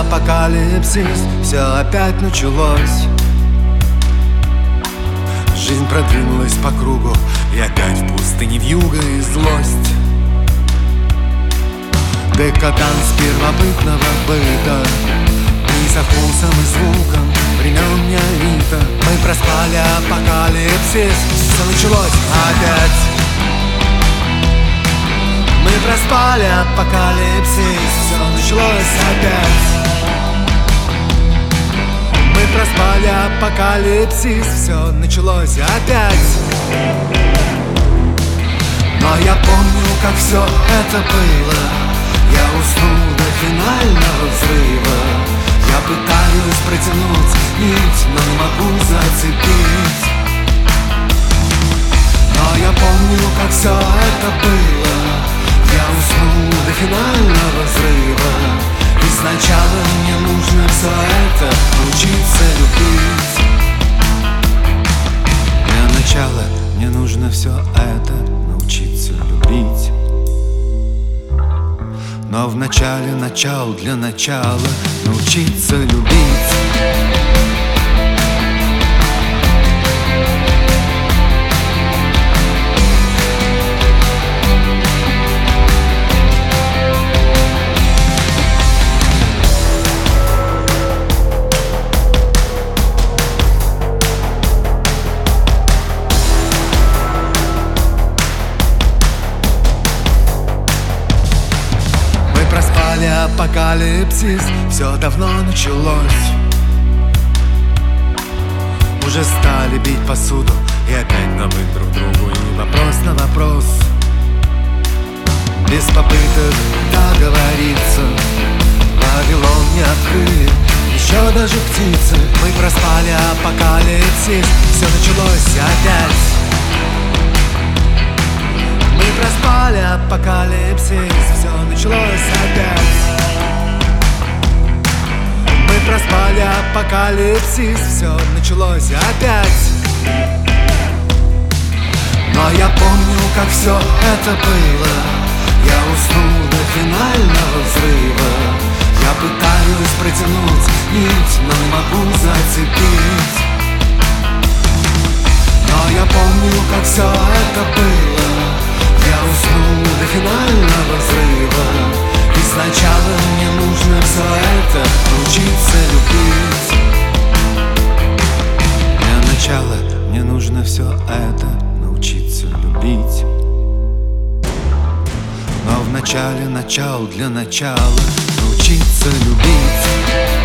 апокалипсис. Все опять началось. Жизнь продвинулась по кругу И опять в пустыне вьюга и злость. Декаданс первобытного быта. Близок вкусом и звуком времен неолита Мы проспали апокалипсис. Все началось опять Проспали апокалипсис Все началось опять. Мы проспали апокалипсис. Все началось опять. Но я помню, как все это было. Я уснул до финального взрыва. Я пытаюсь протянуть нить, но не могу зацепить. Но я помню, как все это было финального взрыва. И сначала мне нужно все это научиться любить. Для начала мне нужно все это научиться любить. Но в начале начал для начала научиться любить Проспали апокалипсис, все давно началось. Уже стали бить посуду. И опять набыть друг другу И вопрос на вопрос. Без попыток договориться. Вавилон не открыли еще даже птицы. Мы проспали апокалипсис, все началось. Опять апокалипсис, все началось опять. Мы проспали апокалипсис, все началось опять. Но я помню, как все это было. Я уснул до финального взрыва. Я пытаюсь протянуть нить, но не могу зацепить. Но я помню, как все все это научиться любить. Но в начале начал для начала научиться любить